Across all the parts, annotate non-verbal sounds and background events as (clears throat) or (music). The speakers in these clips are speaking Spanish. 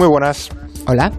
Muy buenas. Hola.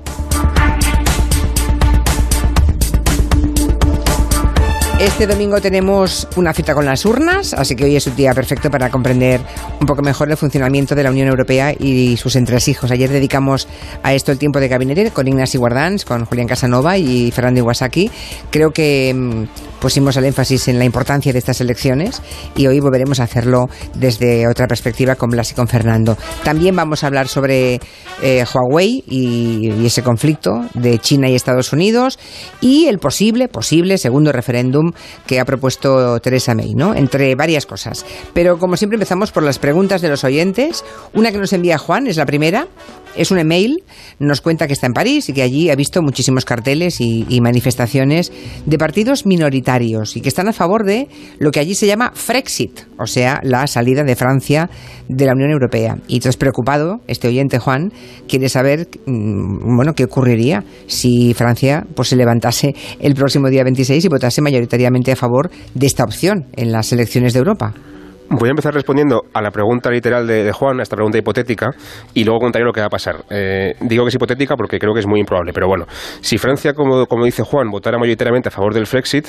Este domingo tenemos una cita con las urnas, así que hoy es un día perfecto para comprender un poco mejor el funcionamiento de la Unión Europea y sus entresijos. Ayer dedicamos a esto el tiempo de gabinete con Ignacio Guardans, con Julián Casanova y Fernando Iwasaki. Creo que mm, pusimos el énfasis en la importancia de estas elecciones y hoy volveremos a hacerlo desde otra perspectiva con Blas y con Fernando. También vamos a hablar sobre eh, Huawei y, y ese conflicto de China y Estados Unidos y el posible, posible segundo referéndum que ha propuesto Teresa May, ¿no? Entre varias cosas. Pero como siempre empezamos por las preguntas de los oyentes. Una que nos envía Juan es la primera. Es un email, nos cuenta que está en París y que allí ha visto muchísimos carteles y, manifestaciones de partidos minoritarios y que están a favor de lo que allí se llama Frexit, o sea, la salida de Francia de la Unión Europea. Y entonces preocupado, este oyente Juan quiere saber, mm, bueno, qué ocurriría si Francia pues se levantase el próximo día 26 y votase mayoritariamente a favor de esta opción en las elecciones de Europa. Voy a empezar respondiendo a la pregunta literal de, de Juan, a esta pregunta hipotética, y luego contaré lo que va a pasar. Eh, digo que es hipotética porque creo que es muy improbable, pero bueno, si Francia, como, como dice Juan, votara mayoritariamente a favor del Frexit,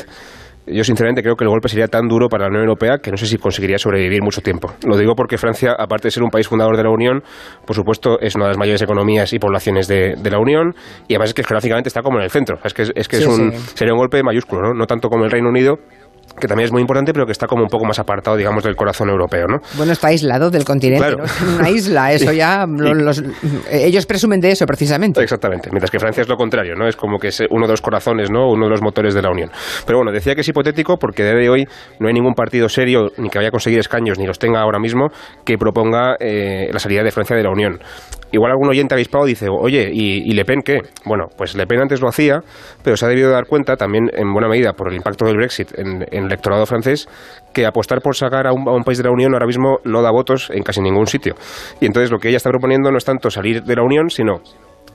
yo sinceramente creo que el golpe sería tan duro para la Unión Europea que no sé si conseguiría sobrevivir mucho tiempo. Lo digo porque Francia, aparte de ser un país fundador de la Unión, por supuesto es una de las mayores economías y poblaciones de, de la Unión y además es que geográficamente está como en el centro. Es que, es, que Sí, es un, sí. sería un golpe mayúsculo, ¿no? no tanto como el Reino Unido que también es muy importante, pero que está como un poco más apartado, digamos, del corazón europeo, ¿no? Bueno, está aislado del continente, Claro. una isla, (laughs) eso ya, lo- los- ellos presumen de eso precisamente. Exactamente, mientras que Francia es lo contrario, ¿no? Es como que es uno de los corazones, ¿no? Uno de los motores de la Unión. Pero bueno, decía que es hipotético porque a día de hoy no hay ningún partido serio, ni que vaya a conseguir escaños, ni los tenga ahora mismo, que proponga eh, la salida de Francia de la Unión. Igual algún oyente avispado dice, oye, ¿y, ¿y Le Pen qué? Bueno, pues Le Pen antes lo hacía, pero se ha debido dar cuenta también, en buena medida, por el impacto del Brexit en, en el electorado francés, que apostar por sacar a un, a un país de la Unión ahora mismo no da votos en casi ningún sitio. Y entonces lo que ella está proponiendo no es tanto salir de la Unión, sino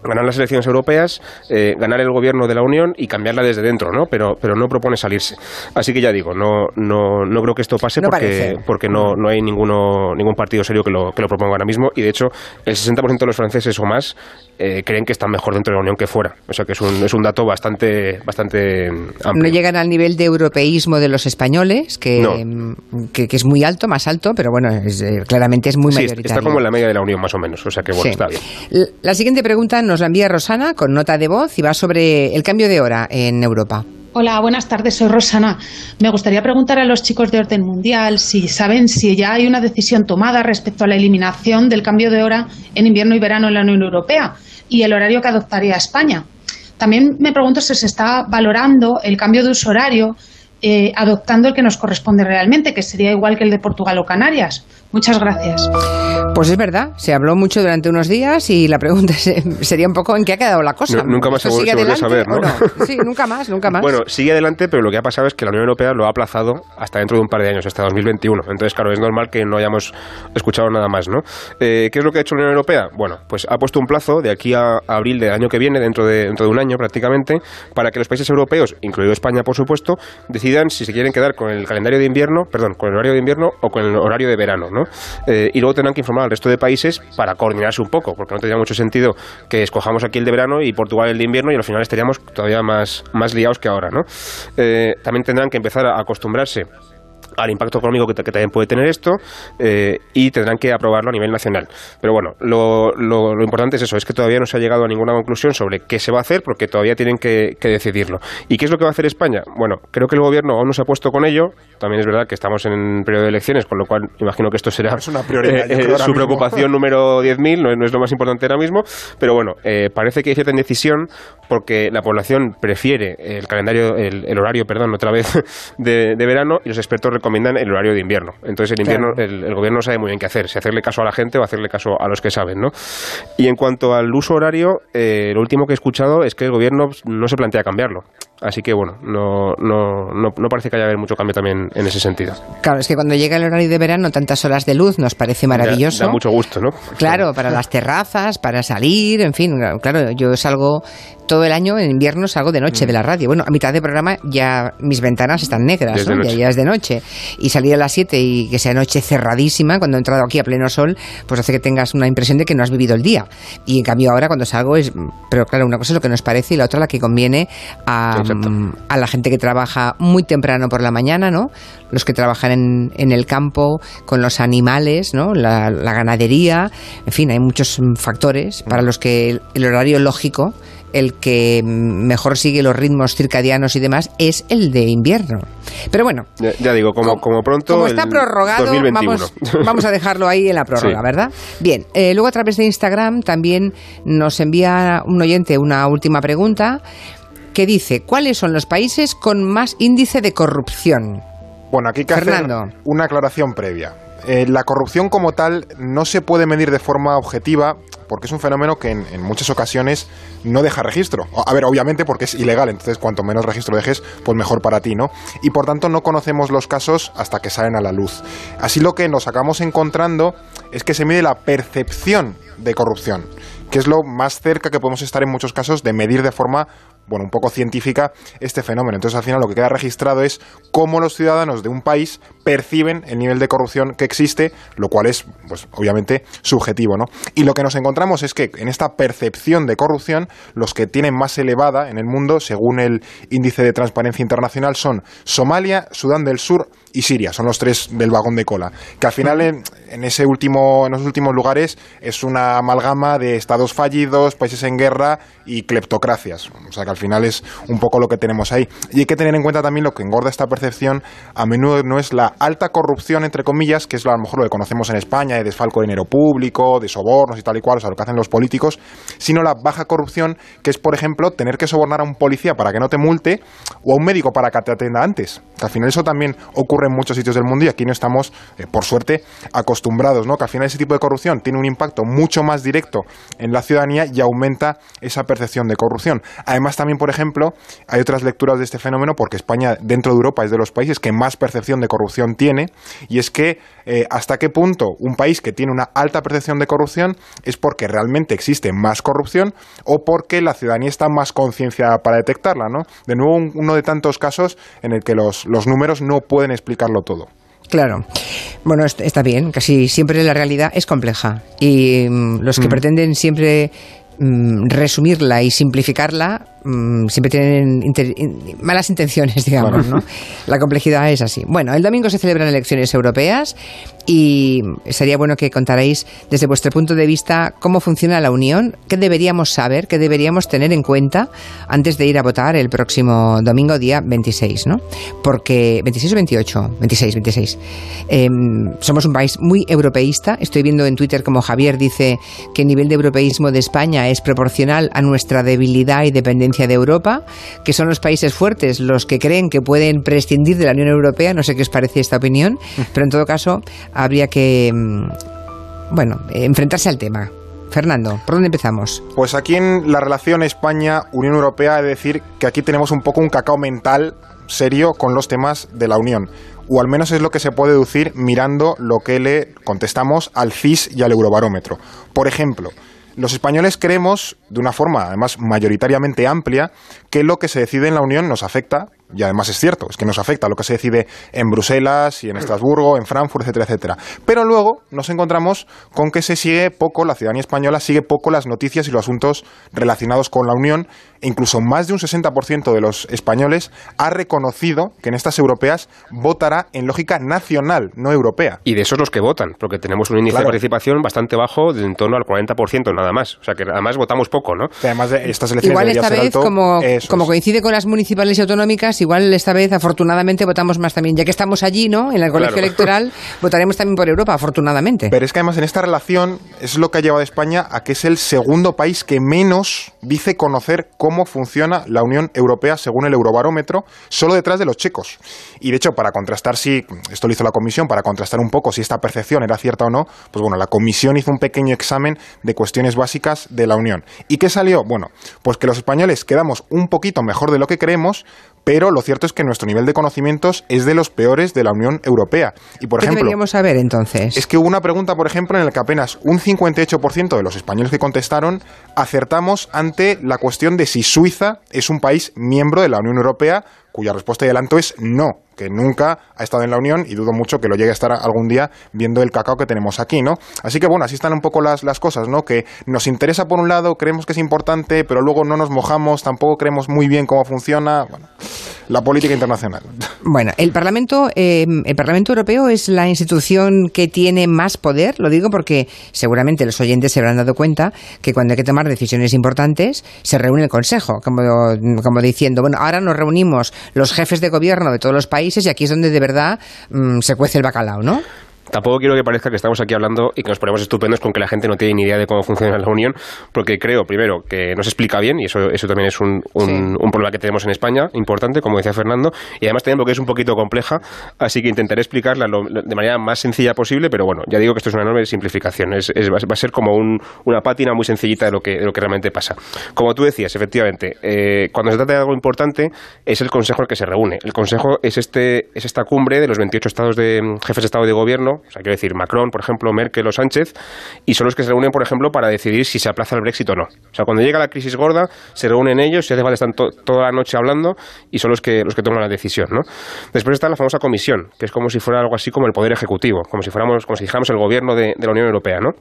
ganar las elecciones europeas, eh, ganar el gobierno de la Unión y cambiarla desde dentro, ¿no? Pero, pero no propone salirse. Así que ya digo, no, no, no creo que esto pase No porque, parece. porque no, no hay ninguno, ningún partido serio que lo, que lo proponga ahora mismo y de hecho el 60% de los franceses o más eh, creen que están mejor dentro de la Unión que fuera. O sea que es un, es un dato bastante, bastante amplio. No llegan al nivel de europeísmo de los españoles, que, No. que, que es muy alto, más alto, pero bueno, es, eh, claramente es muy Sí, mayoritario. está como en la media de la Unión más o menos, o sea que bueno, Sí. está bien. La siguiente pregunta nos la envía Rosana con nota de voz y va sobre el cambio de hora en Europa. Hola, buenas tardes, soy Rosana. Me gustaría preguntar a los chicos de Orden Mundial si saben si ya hay una decisión tomada respecto a la eliminación del cambio de hora en invierno y verano en la Unión Europea y el horario que adoptaría España. También me pregunto si se está valorando el cambio de uso horario eh, adoptando el que nos corresponde realmente, que sería igual que el de Portugal o Canarias. Muchas gracias. Pues es verdad, se habló mucho durante unos días y la pregunta (laughs) se- sería un poco en qué ha quedado la cosa. Nu- nunca más ¿Esto se sigue a adelante saber, ¿no? o (laughs) Sí, nunca más, nunca más. Bueno, sigue adelante, pero lo que ha pasado es que la Unión Europea lo ha aplazado hasta dentro de un par de años, hasta 2021. Entonces, claro, es normal que no hayamos escuchado nada más, ¿no? Eh, ¿Qué es lo que ha hecho la Unión Europea? Bueno, pues ha puesto un plazo de aquí a abril del año que viene, dentro de, dentro de un año prácticamente, para que los países europeos, incluido España, por supuesto, decidan si se quieren quedar con el calendario de invierno, perdón, con el horario de invierno o con el horario de verano, ¿no? Eh, y luego tendrán que informar al resto de países para coordinarse un poco, porque no tendría mucho sentido que escojamos aquí el de verano y Portugal el de invierno y al final estaríamos todavía más, más liados que ahora, ¿no? Eh, también tendrán que empezar a acostumbrarse al impacto económico que, ta- que también puede tener esto eh, y tendrán que aprobarlo a nivel nacional. Pero bueno, lo, lo- lo importante es eso, es que todavía no se ha llegado a ninguna conclusión sobre qué se va a hacer porque todavía tienen que, que decidirlo. ¿Y qué es lo que va a hacer España? Bueno, creo que el gobierno aún no se ha puesto con ello. También es verdad que estamos en periodo de elecciones, con lo cual imagino que esto será Es una prioridad, creo, ahora su preocupación número 10.000, no, no es lo más importante ahora mismo. Pero bueno, eh, parece que hay cierta indecisión porque la población prefiere el calendario, el, el horario, perdón, otra vez, (laughs) de, de verano y los expertos recomiendan el horario de invierno. Entonces el invierno, Claro. el, el gobierno no sabe muy bien qué hacer, si hacerle caso a la gente o hacerle caso a los que saben, ¿no? Y en cuanto al uso horario, eh, lo último que he escuchado es que el gobierno no se plantea cambiarlo. Así que bueno, no, no, no, parece que haya haber mucho cambio también en ese sentido. Claro, es que cuando llega el horario de verano, tantas horas de luz nos parece maravilloso. Da, mucho gusto, ¿no? Claro, para las terrazas, para salir, en fin, claro, yo salgo todo el año, en invierno salgo de noche de la mm. radio. Bueno, a mitad de programa ya mis ventanas están negras, ¿no? ya, es de noche. Y salir a las 7 y que sea noche cerradísima, cuando he entrado aquí a pleno sol, pues hace que tengas una impresión de que no has vivido el día. Y en cambio ahora cuando salgo es... Pero claro, una cosa es lo que nos parece y la otra la que conviene a, a la gente que trabaja muy temprano por la mañana, ¿no? Los que trabajan en, en el campo, con los animales, ¿no? La, la, ganadería, en fin, hay muchos factores para los que el horario lógico el que mejor sigue los ritmos circadianos y demás es el de invierno. Pero bueno. Ya, digo, como, como, pronto. Como está prorrogado, vamos, a dejarlo ahí en la (laughs) prórroga, ¿verdad? Bien, eh, luego a través de Instagram también nos envía un oyente una última pregunta que dice: ¿Cuáles son los países con más índice de corrupción? Bueno, aquí hay que hacer una aclaración previa. Eh, la corrupción como tal no se puede medir de forma objetiva porque es un fenómeno que en, muchas ocasiones no deja registro. A ver, obviamente porque es ilegal, entonces cuanto menos registro dejes, pues mejor para ti, ¿no? Y por tanto no conocemos los casos hasta que salen a la luz. Así lo que nos acabamos encontrando es que se mide la percepción de corrupción, que es lo más cerca que podemos estar en muchos casos de medir de forma bueno, un poco científica este fenómeno. Entonces, al final lo que queda registrado es cómo los ciudadanos de un país perciben el nivel de corrupción que existe, lo cual es, pues, obviamente, subjetivo, ¿no? Y lo que nos encontramos es que en esta percepción de corrupción, los que tienen más elevada en el mundo, según el índice de transparencia internacional, son Somalia, Sudán del Sur y Siria. Son los tres del vagón de cola. Que al final, en, ese último, en los últimos lugares, es una amalgama de estados fallidos, países en guerra y cleptocracias. O sea que al final es un poco lo que tenemos ahí. Y hay que tener en cuenta también lo que engorda esta percepción, a menudo no es la alta corrupción, entre comillas, que es a lo mejor lo que conocemos en España, de desfalco de dinero público, de sobornos y tal y cual, o sea, lo que hacen los políticos, sino la baja corrupción, que es, por ejemplo, tener que sobornar a un policía para que no te multe o a un médico para que te atienda antes. Al final eso también ocurre en muchos sitios del mundo y aquí no estamos, eh, por suerte, acostumbrados, ¿no? Que al final ese tipo de corrupción tiene un impacto mucho más directo en la ciudadanía y aumenta esa percepción de corrupción. Además, también por ejemplo, hay otras lecturas de este fenómeno porque España, dentro de Europa, es de los países que más percepción de corrupción tiene, y es que eh, hasta qué punto un país que tiene una alta percepción de corrupción es porque realmente existe más corrupción o porque la ciudadanía está más concienciada para detectarla, ¿no? De nuevo, uno de tantos casos en el que los, los números no pueden explicarlo todo. Claro. Bueno, está bien. Casi siempre la realidad es compleja. Y mm, los que mm. pretenden siempre mm, resumirla y simplificarla Mm, siempre tienen malas intenciones, (laughs) digamos, ¿no? La complejidad es así. Bueno, el domingo se celebran elecciones europeas y sería bueno que contarais desde vuestro punto de vista cómo funciona la Unión, qué deberíamos saber, qué deberíamos tener en cuenta antes de ir a votar el próximo domingo, día 26, ¿no? Porque, ¿26 o 28? 26, 26. somos un país muy europeísta. Estoy viendo en Twitter como Javier dice que el nivel de europeísmo de España es proporcional a nuestra debilidad y dependencia de Europa, que son los países fuertes los que creen que pueden prescindir de la Unión Europea. No sé qué os parece esta opinión, (laughs) pero en todo caso habría que, mm, bueno, enfrentarse al tema. Fernando, ¿por dónde empezamos? Pues aquí en la relación España-Unión Europea, de decir que aquí tenemos un poco un cacao mental serio con los temas de la Unión. O al menos es lo que se puede deducir mirando lo que le contestamos al CIS y al Eurobarómetro. Por ejemplo, los españoles creemos, de una forma además mayoritariamente amplia, que lo que se decide en la Unión nos afecta y además es cierto, es que nos afecta lo que se decide en Bruselas y en (clears throat) Estrasburgo, en Frankfurt, etcétera, etcétera. Pero luego nos encontramos con que se sigue poco, la ciudadanía española sigue poco las noticias y los asuntos relacionados con la Unión, e incluso más de un 60% de los españoles ha reconocido que en estas europeas votará en lógica nacional, no europea. Y de esos los que votan, porque tenemos un índice de participación bastante bajo, de en torno al 40% nada más. O sea que además votamos poco, ¿no? además de estas elecciones Igual esta vez, como, como coincide con las municipales y autonómicas, más, igual esta vez afortunadamente votamos más también, ya que estamos allí, ¿no? En el colegio electoral, (laughs) votaremos también por Europa, afortunadamente. Pero es que además en esta relación es lo que ha llevado a España a que es el segundo país que menos dice conocer cómo funciona la Unión Europea según el Eurobarómetro, solo detrás de los checos. Y de hecho, para contrastar si, esto lo hizo la Comisión, para contrastar un poco si esta percepción era cierta o no, pues bueno, la Comisión hizo un pequeño examen de cuestiones básicas de la Unión. ¿Y qué salió? Bueno, pues que los españoles quedamos un poquito mejor de lo que creemos, pero lo cierto es que nuestro nivel de conocimientos es de los peores de la Unión Europea. Y por ¿Qué ejemplo, deberíamos saber entonces? es que hubo una pregunta, por ejemplo, en la que apenas un 58% de los españoles que contestaron acertamos ante la cuestión de si Suiza es un país miembro de la Unión Europea, cuya respuesta y adelanto es no que nunca ha estado en la Unión y dudo mucho que lo llegue a estar algún día viendo el cacao que tenemos aquí, ¿no? Así que bueno, así están un poco las, las cosas, ¿no? Que nos interesa por un lado, creemos que es importante, pero luego no nos mojamos, tampoco creemos muy bien cómo funciona, bueno, la política internacional. Bueno, el Parlamento, eh, el Parlamento Europeo es la institución que tiene más poder, lo digo porque seguramente los oyentes se habrán dado cuenta que cuando hay que tomar decisiones importantes se reúne el Consejo, como, como diciendo, bueno, ahora nos reunimos los jefes de gobierno de todos los países y aquí es donde de verdad mmm, se cuece el bacalao, ¿no? Tampoco quiero que parezca que estamos aquí hablando y que nos ponemos estupendos con que la gente no tiene ni idea de cómo funciona la Unión, porque creo, primero, que no se explica bien, y eso, eso también es un, un, sí. un problema que tenemos en España, importante, como decía Fernando, y además también porque es un poquito compleja, así que intentaré explicarla lo, de manera más sencilla posible, pero bueno, ya digo que esto es una enorme simplificación, es, es, va a ser como un, una pátina muy sencillita de lo, que, de lo que realmente pasa. Como tú decías, efectivamente, eh, cuando se trata de algo importante, es el Consejo el que se reúne. El Consejo es, este, es esta cumbre de los 28 estados de jefes de Estado y de Gobierno, o sea, quiero decir, Macron, por ejemplo, Merkel o Sánchez, y son los que se reúnen, por ejemplo, para decidir si se aplaza el Brexit o no. O sea, cuando llega la crisis gorda, se reúnen ellos, si hace están to toda la noche hablando, y son los que, los que toman la decisión, ¿no? Después está la famosa comisión, que es como si fuera algo así como el Poder Ejecutivo, como si fuéramos, como si dijéramos el gobierno de la Unión Europea, ¿no?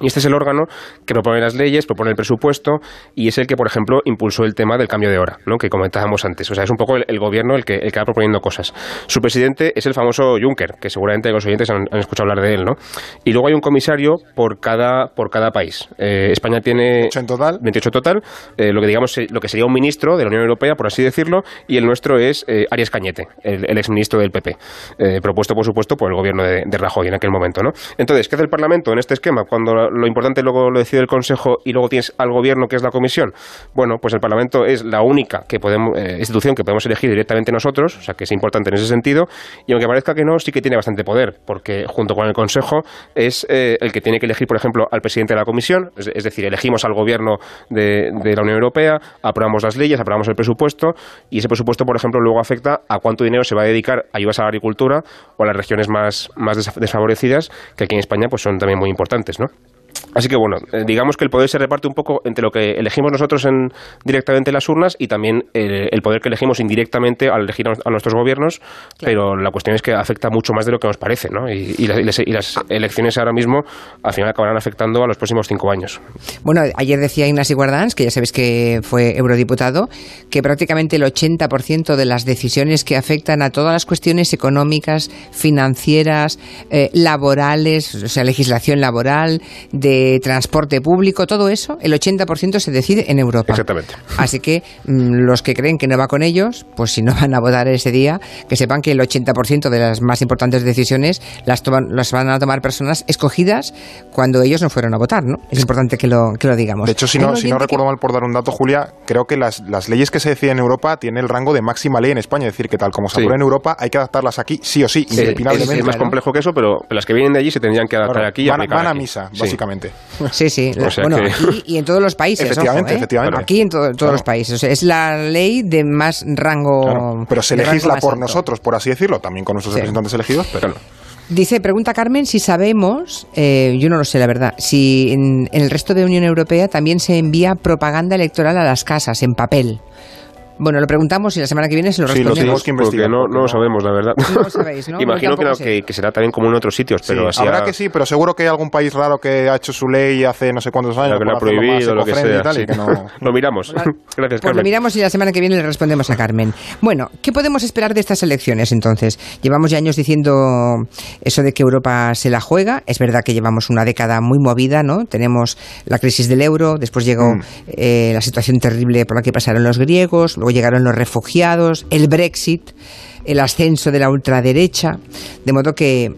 Y este es el órgano que propone las leyes, propone el presupuesto y es el que, por ejemplo, impulsó el tema del cambio de hora, ¿no? que comentábamos antes. O sea, es un poco el, el gobierno el que, el que va proponiendo cosas. Su presidente es el famoso Juncker, que seguramente los oyentes han, han escuchado hablar de él. ¿no? Y luego hay un comisario por cada, por cada país. Eh, España tiene 28 en total, 28 total eh, lo, que digamos, lo que sería un ministro de la Unión Europea, por así decirlo, y el nuestro es eh, Arias Cañete, el, el exministro del PP, eh, propuesto, por supuesto, por el gobierno de, de Rajoy en aquel momento. ¿no? Entonces, ¿qué hace el Parlamento en este esquema cuando lo importante luego lo decide el Consejo y luego tienes al Gobierno que es la Comisión. Bueno, pues el Parlamento es la única que podemos, eh, institución que podemos elegir directamente nosotros, o sea que es importante en ese sentido, y aunque parezca que no, sí que tiene bastante poder, porque junto con el Consejo es eh, el que tiene que elegir, por ejemplo, al presidente de la Comisión, es, decir, elegimos al Gobierno de, de, la Unión Europea, aprobamos las leyes, aprobamos el presupuesto, y ese presupuesto, por ejemplo, luego afecta a cuánto dinero se va a dedicar a ayudas a la agricultura o a las regiones más, más desfavorecidas, que aquí en España pues son también muy importantes, ¿no? Así que bueno, eh, digamos que el poder se reparte un poco entre lo que elegimos nosotros en, directamente en las urnas y también el, el, poder que elegimos indirectamente al elegir a nuestros gobiernos, claro. pero la cuestión es que afecta mucho más de lo que nos parece, ¿no? Y, y, las, y, las, elecciones ahora mismo al final acabarán afectando a los próximos cinco años. Bueno, ayer decía Ignacio Guardans, que ya sabéis que fue eurodiputado, que prácticamente el 80% de las decisiones que afectan a todas las cuestiones económicas, financieras, eh, laborales, o sea, legislación laboral, de transporte público, todo eso, el 80% se decide en Europa. Exactamente. Así que mmm, los que creen que no va con ellos, pues si no van a votar ese día, que sepan que el 80% de las más importantes decisiones las, toman, las van a tomar personas escogidas cuando ellos no fueron a votar, ¿no? Es importante que lo, que lo digamos. De hecho, si no, si no recuerdo que... mal por dar un dato, Julia, creo que las, las leyes que se deciden en Europa tienen el rango de máxima ley en España, es decir, que tal como se sí. en Europa, hay que adaptarlas aquí sí o sí, sí. Es, es más complejo que eso, pero las que vienen de allí se tendrían que adaptar aquí y van, a aquí. misa, básicamente. Sí, sí. (laughs) o sea bueno, que... aquí y en todos los países. Efectivamente, ojo, ¿eh? efectivamente. Aquí en to todos claro. los países. O sea, es la ley de más rango. Claro. Pero se legisla por alto. nosotros, por así decirlo, también con nuestros sí. representantes elegidos, pero. Dice, pregunta Carmen si sabemos, eh, yo no lo sé la verdad, si en, en el resto de Unión Europea también se envía propaganda electoral a las casas en papel. Bueno, lo preguntamos y la semana que viene se lo respondemos. Sí, lo tenemos que investigar. No, no, lo sabemos, la verdad. No lo sabéis, ¿no? (laughs) Imagino que, que, que, será también como en otros sitios, pero sí, así Habrá a... que sí, pero seguro que hay algún país raro que ha hecho su ley hace no sé cuántos años. que lo ha prohibido, lo que sea. Tal, sí. que no... (laughs) lo miramos. (laughs) Gracias, Carmen. Pues lo miramos y la semana que viene le respondemos a Carmen. Bueno, ¿qué podemos esperar de estas elecciones entonces? Llevamos ya años diciendo eso de que Europa se la juega. Es verdad que llevamos una década muy movida, ¿no? Tenemos la crisis del euro, después llegó mm. eh, la situación terrible por la que pasaron los griegos, luego llegaron los refugiados, el Brexit, el ascenso de la ultraderecha, de modo que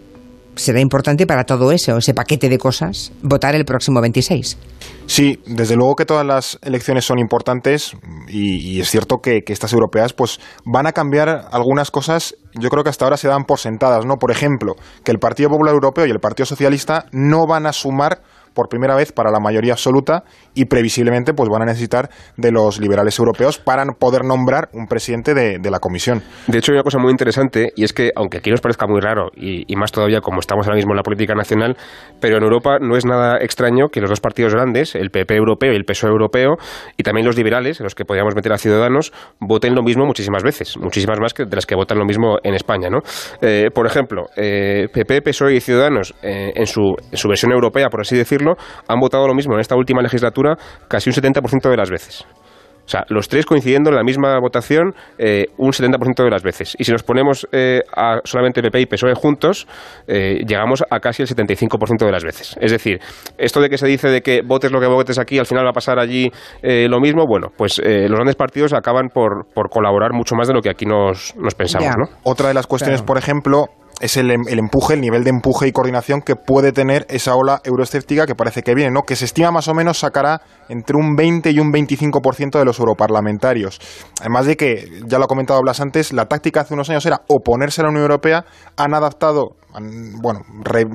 será importante para todo eso, ese paquete de cosas, votar el próximo 26. Sí, desde luego que todas las elecciones son importantes y, es cierto que, que, estas europeas pues van a cambiar algunas cosas, yo creo que hasta ahora se dan por sentadas, ¿no? Por ejemplo, que el Partido Popular Europeo y el Partido Socialista no van a sumar por primera vez para la mayoría absoluta y previsiblemente pues van a necesitar de los liberales europeos para poder nombrar un presidente de, la comisión. De hecho, hay una cosa muy interesante y es que, aunque aquí nos parezca muy raro y, más todavía como estamos ahora mismo en la política nacional, pero en Europa no es nada extraño que los dos partidos grandes, el PP europeo y el PSOE europeo, y también los liberales, en los que podríamos meter a Ciudadanos, voten lo mismo muchísimas veces, muchísimas más que de las que votan lo mismo en España. ¿no? Eh, por ejemplo, eh, PP, PSOE y Ciudadanos, eh, en, su, en su versión europea, por así decirlo, han votado lo mismo en esta última legislatura casi un 70% de las veces. O sea, los tres coincidiendo en la misma votación eh, un 70% de las veces. Y si nos ponemos eh, a solamente PP y PSOE juntos, eh, llegamos a casi el 75% de las veces. Es decir, esto de que se dice de que votes lo que votes aquí, al final va a pasar allí lo mismo, bueno, pues los grandes partidos acaban por, por, colaborar mucho más de lo que aquí nos, nos pensamos. ¿no? Otra de las cuestiones, por ejemplo, es el, el, empuje, el nivel de empuje y coordinación que puede tener esa ola euroescéptica que parece que viene, ¿no? que se estima más o menos sacará entre un 20 y un 25% de los europarlamentarios. Además de que, ya lo ha comentado Blas antes, la táctica hace unos años era oponerse a la Unión Europea, han adaptado bueno, re,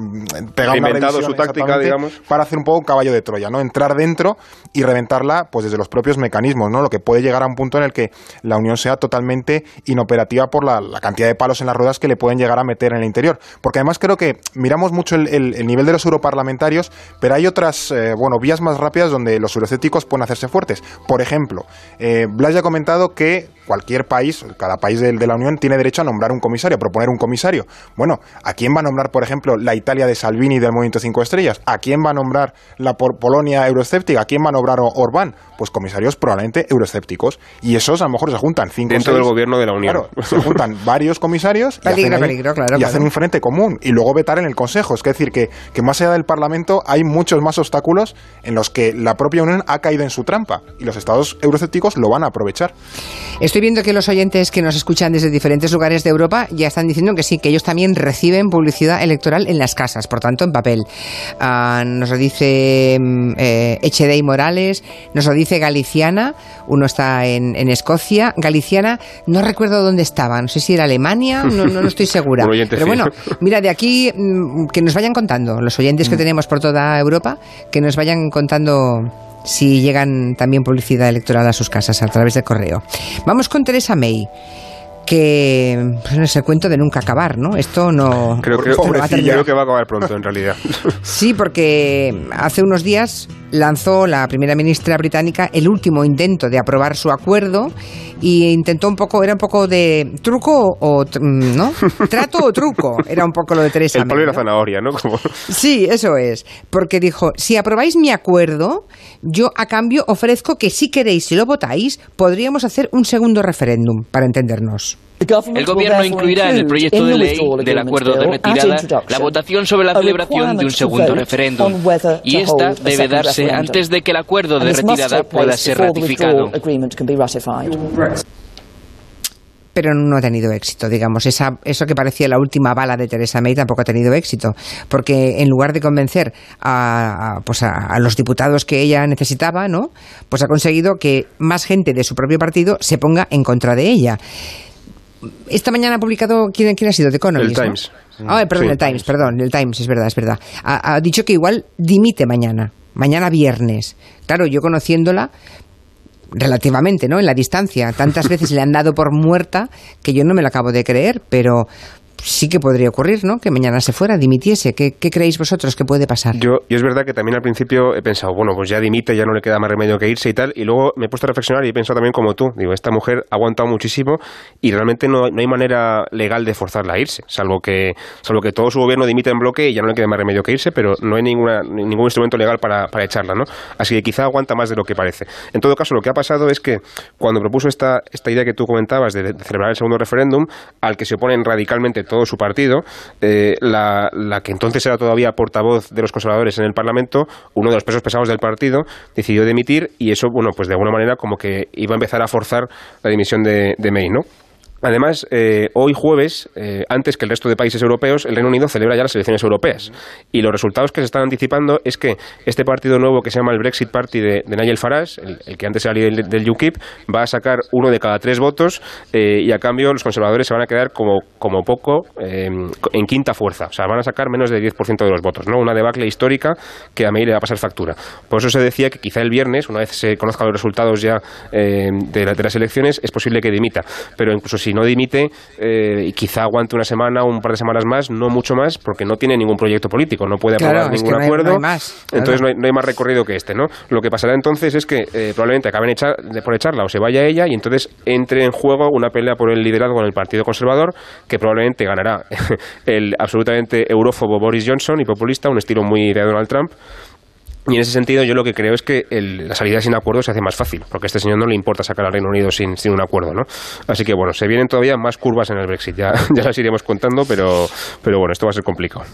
pegado su táctica, digamos, para hacer un poco un caballo de Troya, ¿no? Entrar dentro y reventarla, pues desde los propios mecanismos, ¿no? Lo que puede llegar a un punto en el que la Unión sea totalmente inoperativa por la, cantidad de palos en las ruedas que le pueden llegar a meter en el interior. Porque además creo que miramos mucho el, nivel de los europarlamentarios, pero hay otras, eh, bueno, vías más rápidas donde los eurocéticos pueden hacerse fuertes. Por ejemplo, eh, Blas ya ha comentado que cualquier país, cada país de, de la Unión tiene derecho a nombrar un comisario, a proponer un comisario. Bueno, aquí quién va a nombrar, por ejemplo, la Italia de Salvini del Movimiento Cinco Estrellas? ¿A quién va a nombrar la Polonia euroescéptica? ¿A quién va a nombrar Orbán? Pues comisarios probablemente euroescépticos. Y esos a lo mejor se juntan cinco Dentro del gobierno de la Unión. Claro, se juntan (laughs) varios comisarios y, hacen, un frente común. Y luego vetar en el Consejo. Es decir, que, que más allá del Parlamento hay muchos más obstáculos en los que la propia Unión ha caído en su trampa. Y los estados euroescépticos lo van a aprovechar. Estoy viendo que los oyentes que nos escuchan desde diferentes lugares de Europa ya están diciendo que sí, que ellos también reciben publicidad electoral en las casas, por tanto en papel. Ah, nos lo dice mm, eh, Morales, nos lo dice Galiciana, uno está en, Escocia. Galiciana, no recuerdo dónde estaba, no sé si era Alemania, no, no, estoy (laughs) segura. Pero bueno, mira, de aquí mm, que nos vayan contando, los oyentes que mm. tenemos por toda Europa, que nos vayan contando si llegan también publicidad electoral a sus casas a través del correo. Vamos con Teresa May que pues, es el cuento de nunca acabar, ¿no? Esto no... Creo, que (laughs) va a acabar pronto, en realidad. (laughs) sí, porque hace unos días lanzó la primera ministra británica el último intento de aprobar su acuerdo y intentó un poco, era un poco de truco o, ¿no? (laughs) Trato o truco, era un poco lo de Teresa El palo y la zanahoria, ¿no? Sí, eso es, porque dijo, si aprobáis mi acuerdo, yo a cambio ofrezco que si queréis, si lo votáis, podríamos hacer un segundo referéndum, para entendernos. El Gobierno incluirá en el proyecto de ley del acuerdo de retirada la votación sobre la celebración de un segundo referéndum y esta debe darse antes de que el acuerdo de retirada pueda ser ratificado pero no ha tenido éxito, digamos. Esa, eso que parecía la última bala de Teresa May tampoco ha tenido éxito, porque en lugar de convencer a, pues a, los diputados que ella necesitaba, ¿no? Pues ha conseguido que más gente de su propio partido se ponga en contra de ella. Esta mañana ha publicado, ¿quién, quién ha sido? The Economist. El Times. Ah, perdón, el Times, perdón, el Times, es verdad, es verdad. Ha, ha dicho que igual dimite mañana, mañana viernes. Claro, yo conociéndola, relativamente, ¿no? En la distancia. Tantas veces le han dado por muerta que yo no me lo acabo de creer, pero sí que podría ocurrir, ¿no? Que mañana se fuera, dimitiese. ¿Qué, creéis vosotros que puede pasar? Yo, es verdad que también al principio he pensado, bueno, pues ya dimite, ya no le queda más remedio que irse y tal. Y luego me he puesto a reflexionar y he pensado también como tú. Digo, esta mujer ha aguantado muchísimo y realmente no, no hay manera legal de forzarla a irse, salvo que, salvo que todo su gobierno dimite en bloque y ya no le queda más remedio que irse, pero no hay ninguna, ningún instrumento legal para, para echarla, ¿no? Así que quizá aguanta más de lo que parece. En todo caso, lo que ha pasado es que cuando propuso esta, esta idea que tú comentabas de, de celebrar el segundo referéndum, al que se oponen radicalmente todo su partido, eh, la, la, que entonces era todavía portavoz de los conservadores en el Parlamento, uno de los pesos pesados del partido, decidió dimitir y eso, bueno, pues de alguna manera como que iba a empezar a forzar la dimisión de, de May, ¿no? Además, eh, hoy jueves, eh, antes que el resto de países europeos, el Reino Unido celebra ya las elecciones europeas. Y los resultados que se están anticipando es que este partido nuevo que se llama el Brexit Party de, Nigel Farage, el, que antes era líder del, UKIP, va a sacar uno de cada tres votos eh, y a cambio los conservadores se van a quedar como, como poco en quinta fuerza. O sea, van a sacar menos del 10% de los votos. ¿no? Una debacle histórica que a May le va a pasar factura. Por eso se decía que quizá el viernes, una vez se conozcan los resultados ya de, de, las elecciones, es posible que dimita. Pero incluso si no dimite, eh, y quizá aguante una semana o un par de semanas más, no mucho más, porque no tiene ningún proyecto político, no puede aprobar ningún acuerdo. Entonces no hay, más recorrido que este, ¿no? Lo que pasará entonces es que eh, probablemente acaben echar, por echarla o se vaya ella y entonces entre en juego una pelea por el liderazgo en el Partido Conservador, que probablemente ganará (laughs) el absolutamente eurófobo Boris Johnson y populista, un estilo muy de Donald Trump, y en ese sentido yo lo que creo es que la salida sin acuerdo se hace más fácil, porque a este señor no le importa sacar al Reino Unido sin, sin un acuerdo, ¿no? Así que bueno, se vienen todavía más curvas en el Brexit, ya, (laughs) ya las iremos contando, pero, pero bueno, esto va a ser complicado.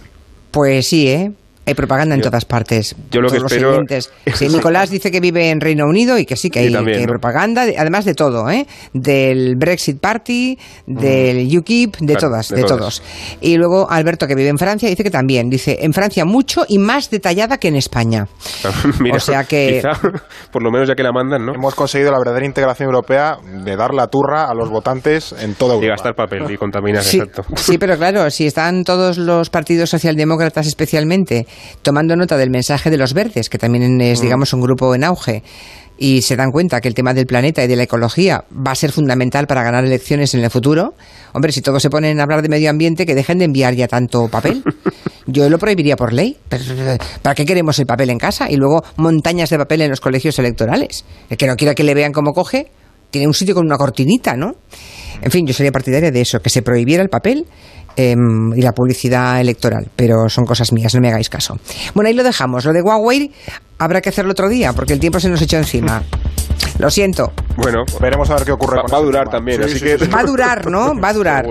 Pues sí, ¿eh? Hay propaganda en todas partes. Yo lo que espero... (laughs) Sí, Nicolás dice que vive en Reino Unido y que sí, que hay, propaganda, además de todo, ¿eh? Del Brexit Party, del UKIP, de todas, de, todos. Y luego Alberto, que vive en Francia, dice que también. Dice, en Francia mucho y más detallada que en España. (laughs) o sea que... (laughs) por lo menos ya que la mandan, ¿no? Hemos conseguido la verdadera integración europea de dar la turra a los votantes en toda Europa. Y gastar papel y contaminar, sí, exacto. Sí, pero claro, si están todos los partidos socialdemócratas especialmente tomando nota del mensaje de los verdes, que también es, mm. digamos, un grupo en auge, y se dan cuenta que el tema del planeta y de la ecología va a ser fundamental para ganar elecciones en el futuro, hombre, si todos se ponen a hablar de medio ambiente, que dejen de enviar ya tanto papel. (laughs) Yo lo prohibiría por ley. ¿Para qué queremos el papel en casa? Y luego montañas de papel en los colegios electorales. El que no quiera que le vean cómo coge, tiene un sitio con una cortinita, ¿no? En fin, yo sería partidaria de eso, que se prohibiera el papel Em, y la publicidad electoral, pero son cosas mías, no me hagáis caso. Bueno, ahí lo dejamos. Lo de Huawei habrá que hacerlo otro día, porque el tiempo se nos echó encima. Lo siento. Bueno, veremos a ver qué ocurre. Va, va a durar también, así que... Va a durar, ¿no? (laughs) Va a durar.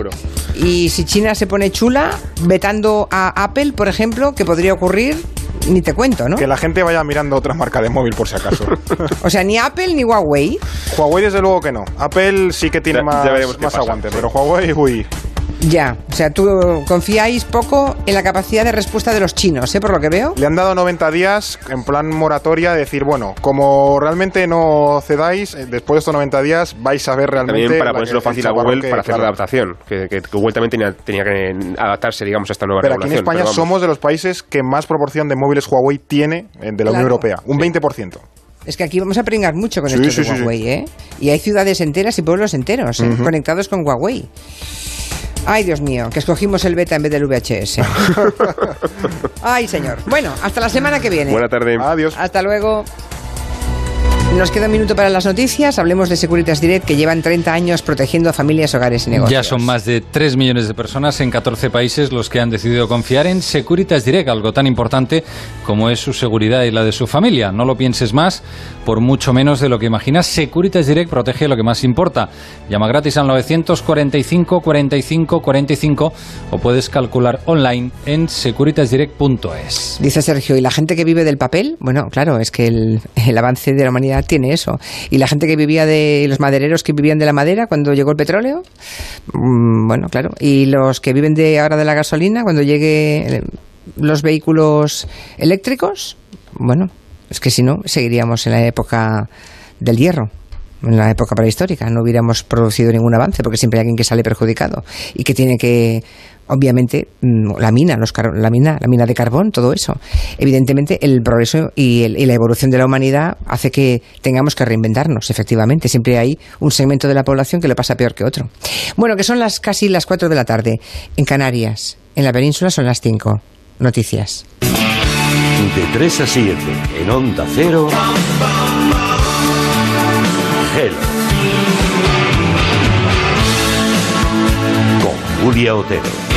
Y si China se pone chula, vetando a Apple, por ejemplo, que podría ocurrir, ni te cuento, ¿no? Que la gente vaya mirando otras marcas de móvil por si acaso. (laughs) o sea, ni Apple ni Huawei. Huawei desde luego que no. Apple sí que tiene más, más aguante, pero Huawei, uy. Ya, o sea, tú confiáis poco en la capacidad de respuesta de los chinos, ¿eh? Por lo que veo. Le han dado 90 días en plan moratoria de decir, bueno, como realmente no cedáis, eh, después de estos 90 días vais a ver realmente... También para ponérselo fácil a Google para hacer la adaptación, que, Google también tenía, que adaptarse, digamos, a esta nueva Pero aquí en España somos de los países que más proporción de móviles Huawei tiene eh, de la Unión Europea, un 20%. Es que aquí vamos a pringar mucho con esto de Huawei, ¿eh? Y hay ciudades enteras y pueblos enteros ¿eh? conectados con Huawei. Ay, Dios mío, que escogimos el beta en vez del VHS. (laughs) Ay, señor. Bueno, hasta la semana que viene. Buena tarde. Adiós. Hasta luego. Nos queda un minuto para las noticias. Hablemos de Securitas Direct, que llevan 30 años protegiendo a familias, hogares y negocios. Ya son más de 3 millones de personas en 14 países los que han decidido confiar en Securitas Direct, algo tan importante como es su seguridad y la de su familia. No lo pienses más, por mucho menos de lo que imaginas. Securitas Direct protege lo que más importa. Llama gratis al 945 45 45 o puedes calcular online en securitasdirect.es. Dice Sergio, ¿y la gente que vive del papel? Bueno, claro, es que el, el avance de la humanidad tiene eso. ¿Y la gente que vivía de los madereros que vivían de la madera cuando llegó el petróleo? Mm, bueno, claro. ¿Y los que viven de ahora de la gasolina cuando llegue los vehículos eléctricos? Bueno, es que si no, seguiríamos en la época del hierro en la época prehistórica. No hubiéramos producido ningún avance porque siempre hay alguien que sale perjudicado y que tiene que obviamente mm, la mina, los la mina, la mina de carbón, todo eso. Evidentemente el progreso y, la evolución de la humanidad hace que tengamos que reinventarnos, efectivamente. Siempre hay un segmento de la población que le pasa peor que otro. Bueno, que son las casi las 4 de la tarde en Canarias. En la península son las 5. Noticias. De 3 a 7 en Onda Cero. Hello. Julia Otero.